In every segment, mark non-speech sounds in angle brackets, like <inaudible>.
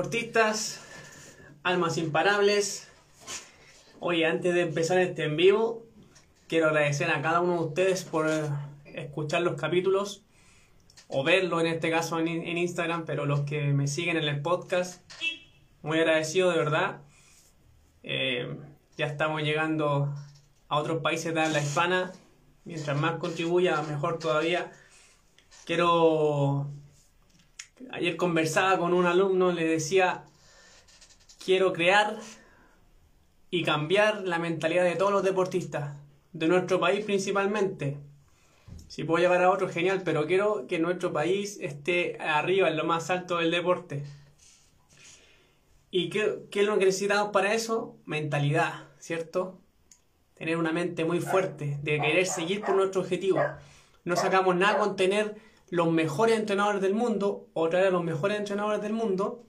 deportistas, almas imparables. Oye, antes de empezar este en vivo, quiero agradecer a cada uno de ustedes por eh, escuchar los capítulos o verlo en este caso en, Instagram, pero los que me siguen en el podcast, muy agradecido de verdad. Eh, ya estamos llegando a otros países de habla hispana. Mientras más contribuya, mejor todavía. Quiero Ayer conversaba con un alumno, le decía, quiero crear y cambiar la mentalidad de todos los deportistas, de nuestro país principalmente. Si puedo llevar a otro, genial, pero quiero que nuestro país esté arriba, en lo más alto del deporte. ¿Y qué, qué es lo que necesitamos para eso? Mentalidad, ¿cierto? Tener una mente muy fuerte, de querer seguir por nuestro objetivo. No sacamos nada con tener los mejores entrenadores del mundo o traer a los mejores entrenadores del mundo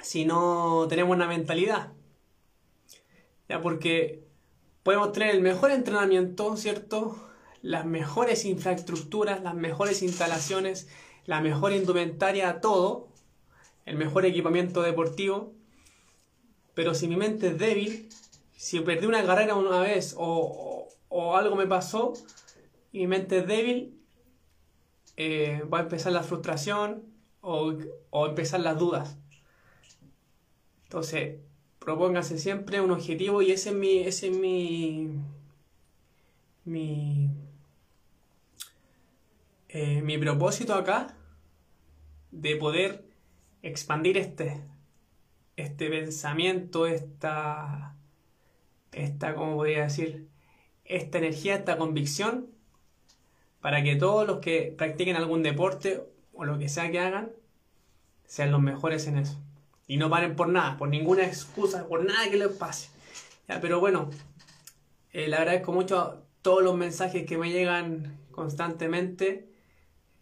si no tenemos una mentalidad. Ya, porque podemos tener el mejor entrenamiento, ¿cierto? Las mejores infraestructuras, las mejores instalaciones, la mejor indumentaria, todo, el mejor equipamiento deportivo. Pero si mi mente es débil, si perdí una carrera una vez o, o algo me pasó y mi mente es débil, eh, va a empezar la frustración o, o empezar las dudas. Entonces, propóngase siempre un objetivo y ese es mi, ese es mi, mi, eh, mi propósito acá de poder expandir este, este pensamiento, esta, esta, ¿cómo podría decir? Esta energía, esta convicción para que todos los que practiquen algún deporte o lo que sea que hagan, sean los mejores en eso. Y no paren por nada, por ninguna excusa, por nada que les pase. pero bueno, eh, le agradezco mucho todos los mensajes que me llegan constantemente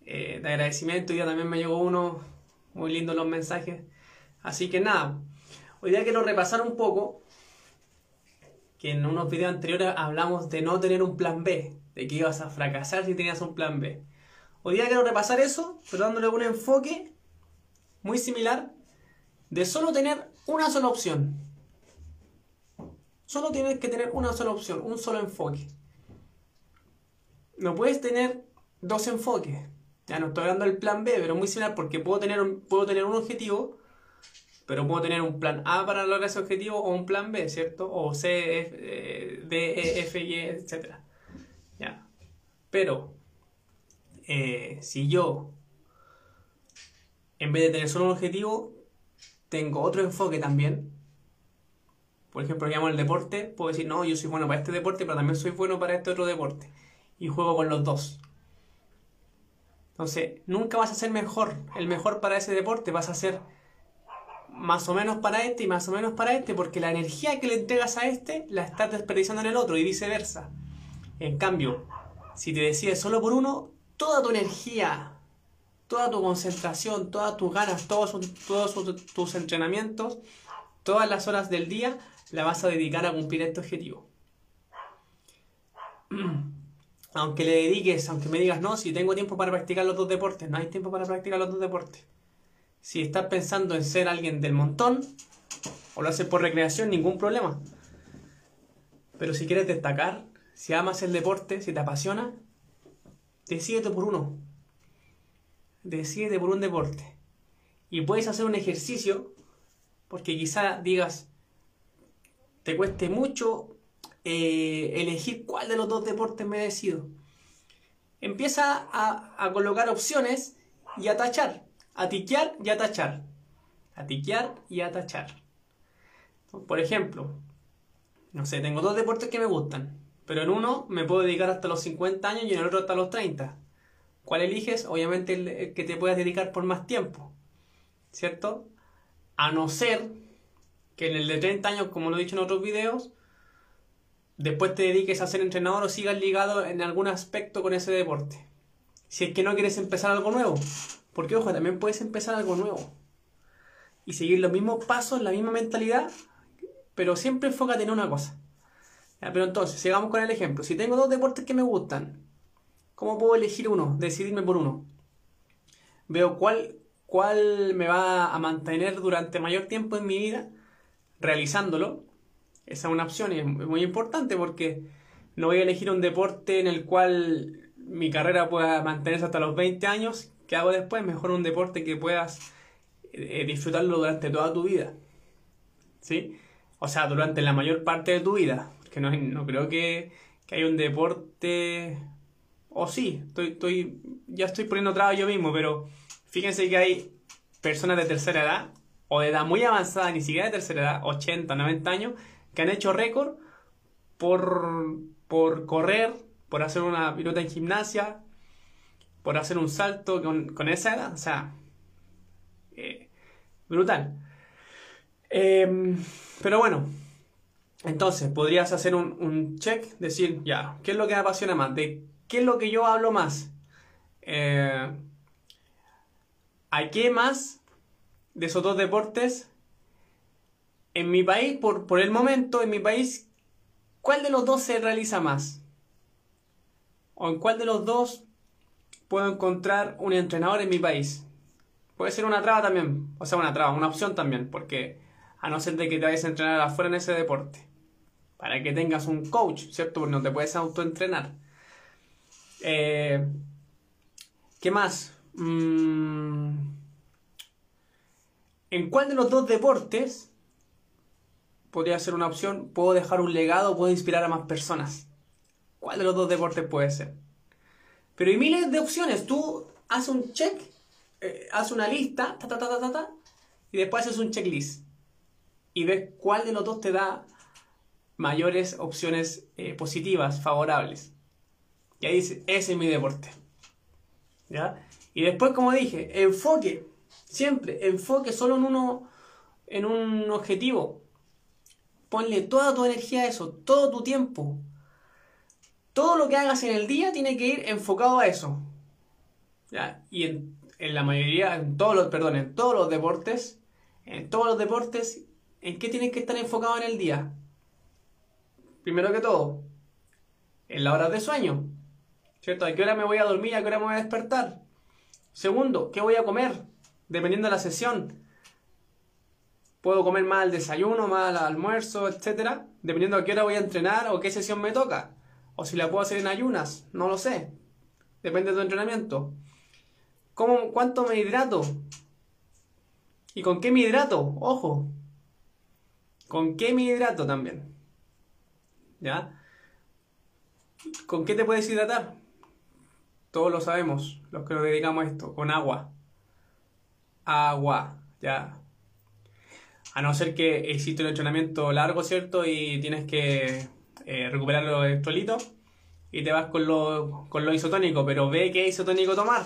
eh, de agradecimiento. Y ya también me llegó uno, muy lindo los mensajes. Así que nada, hoy día quiero repasar un poco que en unos videos anteriores hablamos de no tener un plan B de que ibas a fracasar si tenías un plan B. Hoy día quiero repasar eso, pero dándole un enfoque muy similar de solo tener una sola opción. Solo tienes que tener una sola opción, un solo enfoque. No puedes tener dos enfoques. Ya no estoy hablando del plan B, pero muy similar porque puedo tener un, puedo tener un objetivo, pero puedo tener un plan A para lograr ese objetivo o un plan B, ¿cierto? O C, eh, D, E, F, Y, etc. Pero, eh, si yo, en vez de tener solo un objetivo, tengo otro enfoque también, por ejemplo, llamo el deporte, puedo decir, no, yo soy bueno para este deporte, pero también soy bueno para este otro deporte. Y juego con los dos. Entonces, nunca vas a ser mejor, el mejor para ese deporte, vas a ser más o menos para este y más o menos para este, porque la energía que le entregas a este la estás desperdiciando en el otro y viceversa. En cambio, si te decides solo por uno, toda tu energía, toda tu concentración, todas tus ganas, todos, tus entrenamientos, todas las horas del día, la vas a dedicar a cumplir este objetivo. <clears throat> Aunque le dediques, aunque me digas, no, si tengo tiempo para practicar los dos deportes, no hay tiempo para practicar los dos deportes. Si estás pensando en ser alguien del montón, o lo haces por recreación, ningún problema. Pero si quieres destacar, si amas el deporte, si te apasiona, decídete por uno. Decídete por un deporte. Y puedes hacer un ejercicio, porque quizá digas, te cueste mucho eh, elegir cuál de los dos deportes me decido. Empieza a, a colocar opciones y a tachar. A tiquear y a tachar. A tiquear y a tachar. Por ejemplo, no sé, tengo dos deportes que me gustan. Pero en uno me puedo dedicar hasta los 50 años y en el otro hasta los 30. ¿Cuál eliges? Obviamente el que te puedas dedicar por más tiempo. ¿Cierto? A no ser que en el de 30 años, como lo he dicho en otros videos, después te dediques a ser entrenador o sigas ligado en algún aspecto con ese deporte. Si es que no quieres empezar algo nuevo. Porque, ojo, también puedes empezar algo nuevo. Y seguir los mismos pasos, la misma mentalidad, pero siempre enfócate en una cosa pero entonces, sigamos con el ejemplo. Si tengo dos deportes que me gustan, ¿cómo puedo elegir uno? Decidirme por uno. Veo cuál, cuál me va a mantener durante mayor tiempo en mi vida realizándolo. Esa es una opción y es muy importante porque no voy a elegir un deporte en el cual mi carrera pueda mantenerse hasta los 20 años. ¿Qué hago después? Mejor un deporte que puedas eh, disfrutarlo durante toda tu vida. ¿Sí? O sea, durante la mayor parte de tu vida. Porque no, no creo que, que haya un deporte... O sí, estoy, estoy, ya estoy poniendo trabas yo mismo, pero fíjense que hay personas de tercera edad o de edad muy avanzada, ni siquiera de tercera edad, 80, 90 años, que han hecho récord por, por correr, por hacer una pilota en gimnasia, por hacer un salto con, con esa edad. O sea, eh, brutal. Em, pero bueno, entonces podrías hacer un, un, check, decir, ya, ¿qué es lo que me apasiona más? ¿De qué es lo que yo hablo más? Eh, ¿A qué más de esos dos deportes? En mi país, por, por el momento, en mi país, ¿cuál de los dos se realiza más? ¿O en cuál de los dos puedo encontrar un entrenador en mi país? Puede ser una traba también, o sea, una traba, una opción también, porque a no ser de que te vayas a entrenar afuera en ese deporte, para que tengas un coach, ¿cierto? Porque no te puedes autoentrenar. Eh, ¿Qué más? Mm, ¿En cuál de los dos deportes podría ser una opción? ¿Puedo dejar un legado? ¿Puedo inspirar a más personas? ¿Cuál de los dos deportes puede ser? Pero hay miles de opciones. Tú haces un check, eh, haces una lista, ta, ta, ta, y después haces un checklist. Y ves cuál de los dos te da mayores opciones eh, positivas, favorables. Y ahí dices, ese es mi deporte. ¿Ya? Y después, como dije, enfoque. Siempre, enfoque solo en uno, en un objetivo. Ponle toda tu energía a eso, todo tu tiempo. Todo lo que hagas en el día tiene que ir enfocado a eso. ¿Ya? Y en, en la mayoría, en todos los, perdón, en todos los deportes, en todos los deportes, ¿en qué tienes que estar enfocado en el día? Primero que todo, en la hora de sueño. ¿Cierto? ¿A qué hora me voy a dormir? ¿A qué hora me voy a despertar? Segundo, ¿qué voy a comer? Dependiendo de la sesión. Puedo comer más al desayuno, más al almuerzo, etc. Dependiendo a qué hora voy a entrenar o qué sesión me toca. O si la puedo hacer en ayunas, no lo sé. Depende de tu entrenamiento. ¿Cómo, ¿Cuánto me hidrato? ¿Y con qué me hidrato? Ojo. ¿Con qué me hidrato también? ¿Ya? ¿Con qué te puedes hidratar? Todos lo sabemos, los que nos dedicamos a esto, con agua. Agua, ya. A no ser que existe un entrenamiento largo, ¿cierto? Y tienes que eh, recuperar los electrolitos y te vas con lo, con lo isotónico, pero ve qué isotónico tomar.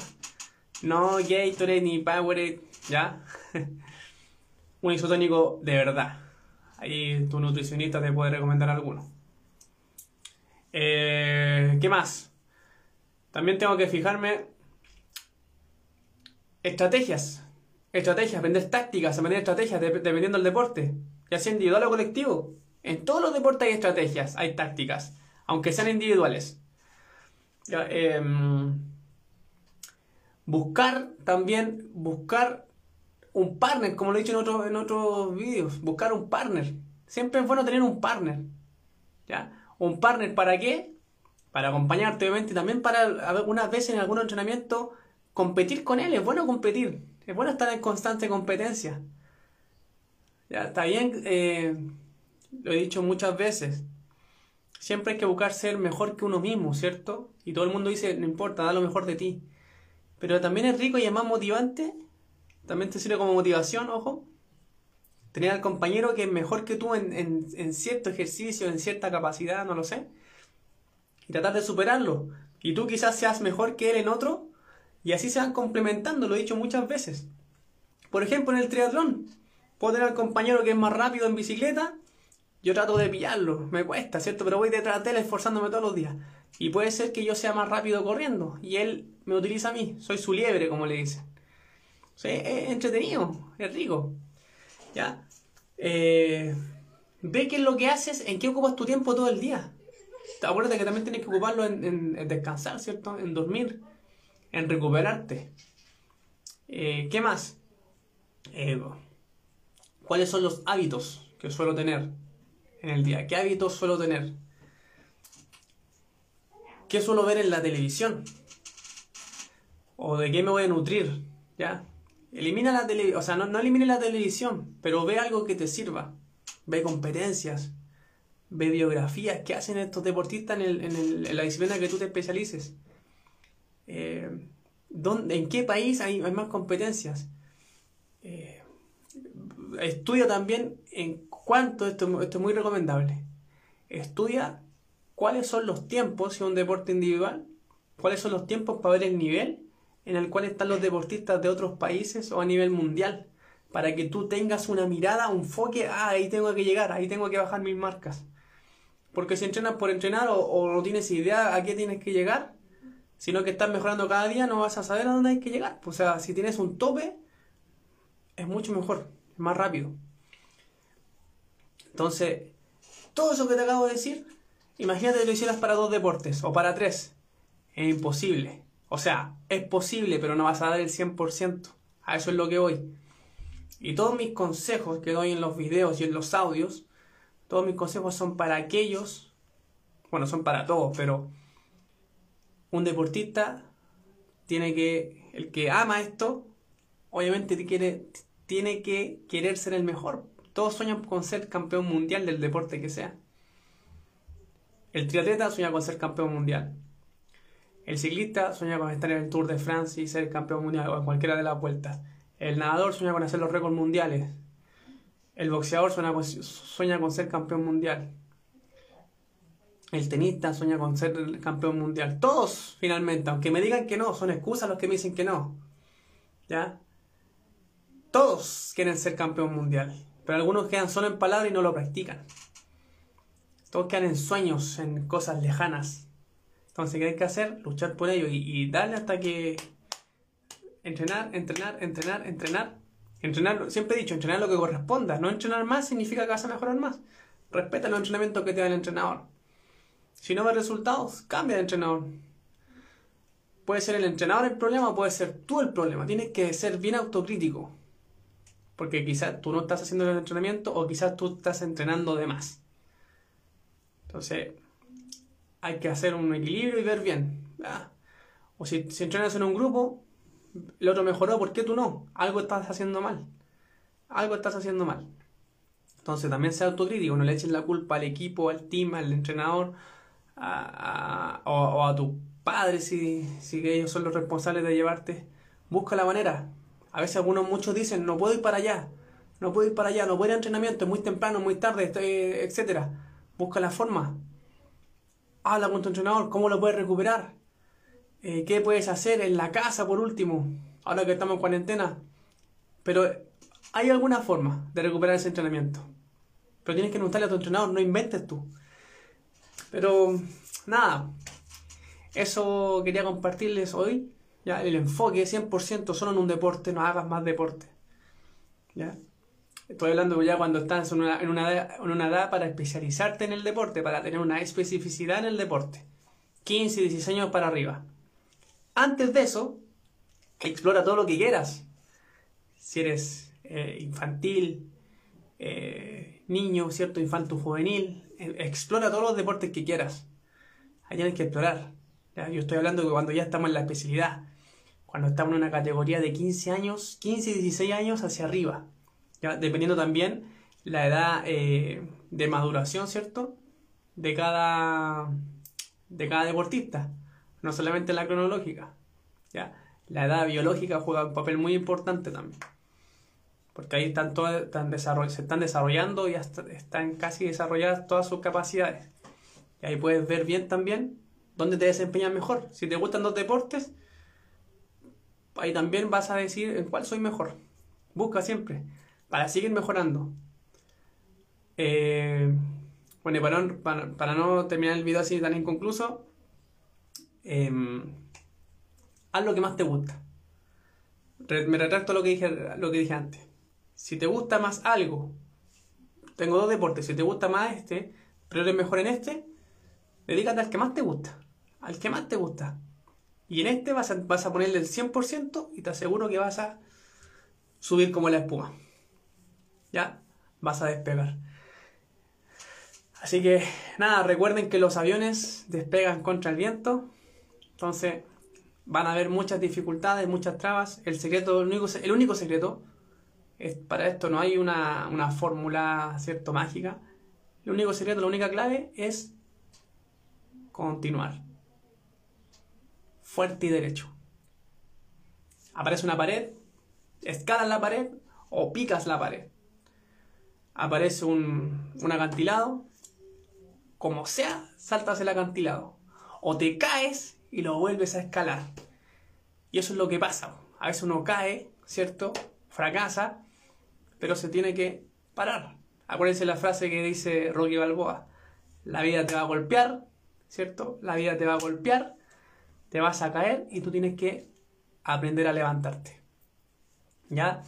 No Gatorade ni Powerade, ¿ya? <laughs> un isotónico de verdad. Ahí tu nutricionista te puede recomendar alguno. Eh, ¿Qué más? También tengo que fijarme estrategias. Estrategias, aprender tácticas, aprender estrategias dependiendo del deporte, ya sea individual o colectivo. En todos los deportes hay estrategias, hay tácticas, aunque sean individuales. Em, buscar también, buscar un partner, como lo he dicho en, otros en otros vídeos, buscar un partner. Siempre es bueno tener un partner. ¿ya? ¿Un partner para qué? Para acompañarte, obviamente, y también para algunas veces en algún entrenamiento competir con él. Es bueno competir, es bueno estar en constante competencia. Ya, está bien, eh, lo he dicho muchas veces. Siempre hay que buscar ser mejor que uno mismo, ¿cierto? Y todo el mundo dice, no importa, da lo mejor de ti. Pero también es rico y es más motivante. También te sirve como motivación, ojo tener al compañero que es mejor que tú en, cierto ejercicio, en cierta capacidad, no lo sé, y tratar de superarlo. Y tú quizás seas mejor que él en otro, y así se van complementando, lo he dicho muchas veces. Por ejemplo, en el triatlón, puedo tener al compañero que es más rápido en bicicleta, yo trato de pillarlo, me cuesta, ¿cierto? Pero voy detrás de él esforzándome todos los días. Y puede ser que yo sea más rápido corriendo, y él me utiliza a mí, soy su liebre, como le dicen. es entretenido, es rico. ¿Ya? Eh, ve qué es lo que haces, en qué ocupas tu tiempo todo el día. Acuérdate que también tienes que ocuparlo en, descansar, ¿cierto? En dormir, en recuperarte. Eh, ¿Qué más? Eh, ¿Cuáles son los hábitos que suelo tener en el día? ¿Qué hábitos suelo tener? ¿Qué suelo ver en la televisión? ¿O de qué me voy a nutrir? ¿Ya? Elimina la televisión, o sea, no, no elimine la televisión, pero ve algo que te sirva. Ve competencias, ve biografías, qué hacen estos deportistas en, en, la disciplina que tú te especialices. Eh, ¿En qué país hay, más competencias? Eh, estudia también en cuánto, esto, esto es muy recomendable, estudia cuáles son los tiempos, si es un deporte individual, cuáles son los tiempos para ver el nivel en el cual están los deportistas de otros países o a nivel mundial, para que tú tengas una mirada, un enfoque, ah, ahí tengo que llegar, ahí tengo que bajar mis marcas. Porque si entrenas por entrenar o, no tienes idea a qué tienes que llegar, sino que estás mejorando cada día, no vas a saber a dónde hay que llegar. O sea, si tienes un tope, es mucho mejor, es más rápido. Entonces, todo eso que te acabo de decir, imagínate que lo hicieras para dos deportes o para tres. Es imposible. O sea, es posible, pero no vas a dar el 100%. A eso es lo que voy. Y todos mis consejos que doy en los videos y en los audios, todos mis consejos son para aquellos, bueno, son para todos, pero un deportista tiene que, el que ama esto, obviamente tiene que querer ser el mejor. Todos sueñan con ser campeón mundial del deporte que sea. El triatleta sueña con ser campeón mundial. El ciclista sueña con estar en el Tour de France y ser campeón mundial o en cualquiera de las vueltas. El nadador sueña con hacer los récords mundiales. El boxeador sueña con, sueña con ser campeón mundial. El tenista sueña con ser campeón mundial. Todos, finalmente, aunque me digan que no, son excusas los que me dicen que no. ¿Ya? Todos quieren ser campeón mundial. Pero algunos quedan solo en palabras y no lo practican. Todos quedan en sueños, en cosas lejanas. Entonces, ¿qué hay que hacer? Luchar por ello y, darle hasta que entrenar, entrenar, entrenar, entrenar. Entrenar, siempre he dicho, entrenar lo que corresponda. No entrenar más significa que vas a mejorar más. Respeta los entrenamientos que te da el entrenador. Si no ves resultados, cambia de entrenador. Puede ser el entrenador el problema, puede ser tú el problema. Tienes que ser bien autocrítico. Porque quizás tú no estás haciendo el entrenamiento o quizás tú estás entrenando de más. Entonces, hay que hacer un equilibrio y ver bien. O si, entrenas en un grupo, el otro mejoró, ¿por qué tú no? Algo estás haciendo mal. Algo estás haciendo mal. Entonces también sea autocrítico, no le echen la culpa al equipo, al team, al entrenador, o, a tu padre si, si ellos son los responsables de llevarte. Busca la manera. A veces algunos muchos dicen, no puedo ir para allá, no puedo ir para allá, no puedo ir a entrenamiento, es muy temprano, muy tarde, estoy, etc. Busca la forma habla con tu entrenador, cómo lo puedes recuperar, eh, qué puedes hacer en la casa por último, ahora que estamos en cuarentena. Pero hay alguna forma de recuperar ese entrenamiento. Pero tienes que preguntarle a tu entrenador, no inventes tú. Pero nada, eso quería compartirles hoy. ¿ya? El enfoque 100% solo en un deporte, no hagas más deporte. Estoy hablando ya cuando estás en una, en, una, edad para especializarte en el deporte, para tener una especificidad en el deporte. 15, 16 años para arriba. Antes de eso, explora todo lo que quieras. Si eres eh, infantil, eh, niño, ¿cierto? Infanto juvenil, eh, explora todos los deportes que quieras. Ahí tienes que explorar. Yo estoy hablando de cuando ya estamos en la especialidad, cuando estamos en una categoría de 15 años, 15 y 16 años hacia arriba dependiendo también la edad eh, de maduración, ¿cierto? De cada, de cada deportista, no solamente la cronológica. ¿ya? La edad biológica juega un papel muy importante también. Porque ahí están todas, se están desarrollando y están casi desarrolladas todas sus capacidades. Y ahí puedes ver bien también dónde te desempeñas mejor. Si te gustan dos deportes, ahí también vas a decir en cuál soy mejor. Busca siempre para seguir mejorando. Eh, bueno, y para, no terminar el video así tan inconcluso, em, haz lo que más te gusta. me retracto lo que, dije, lo que dije antes. Si te gusta más algo, tengo dos deportes, si te gusta más este, pero eres mejor en este, dedícate al que más te gusta. Al que más te gusta. Y en este vas a, vas a ponerle el 100% y te aseguro que vas a subir como la espuma. ¿Ya? Vas a despegar. Así que nada, recuerden que los aviones despegan contra el viento. Entonces van a haber muchas dificultades, muchas trabas. El secreto, el único, el único secreto, es, para esto no hay una, fórmula, ¿cierto?, mágica. El único secreto, la única clave es continuar. Fuerte y derecho. Aparece una pared, escalas la pared o picas la pared. Aparece un, un acantilado, como sea, saltas el acantilado. O te caes y lo vuelves a escalar. Y eso es lo que pasa. A veces uno cae, ¿cierto? Fracasa, pero se tiene que parar. Acuérdense la frase que dice Rocky Balboa. La vida te va a golpear, ¿cierto? La vida te va a golpear, te vas a caer y tú tienes que aprender a levantarte. ¿Ya?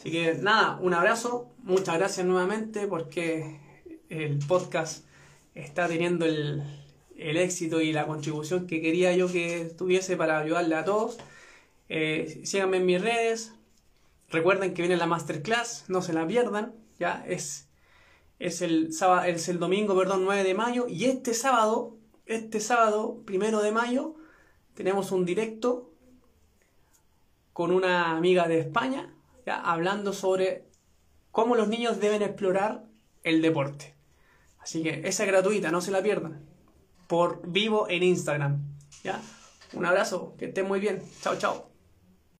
Así que nada, un abrazo, muchas gracias nuevamente porque el podcast está teniendo el, éxito y la contribución que quería yo que tuviese para ayudarle a todos. Eh, síganme en mis redes. Recuerden que viene la masterclass, no se la pierdan. Ya es, es, el, sábado, es el domingo, perdón, 9 de mayo. Y este sábado, este sábado, primero de mayo, tenemos un directo con una amiga de España, hablando sobre cómo los niños deben explorar el deporte. Así que esa es gratuita, no se la pierdan. Por vivo en Instagram. ¿Ya? Un abrazo, que estén muy bien. Chao, chao.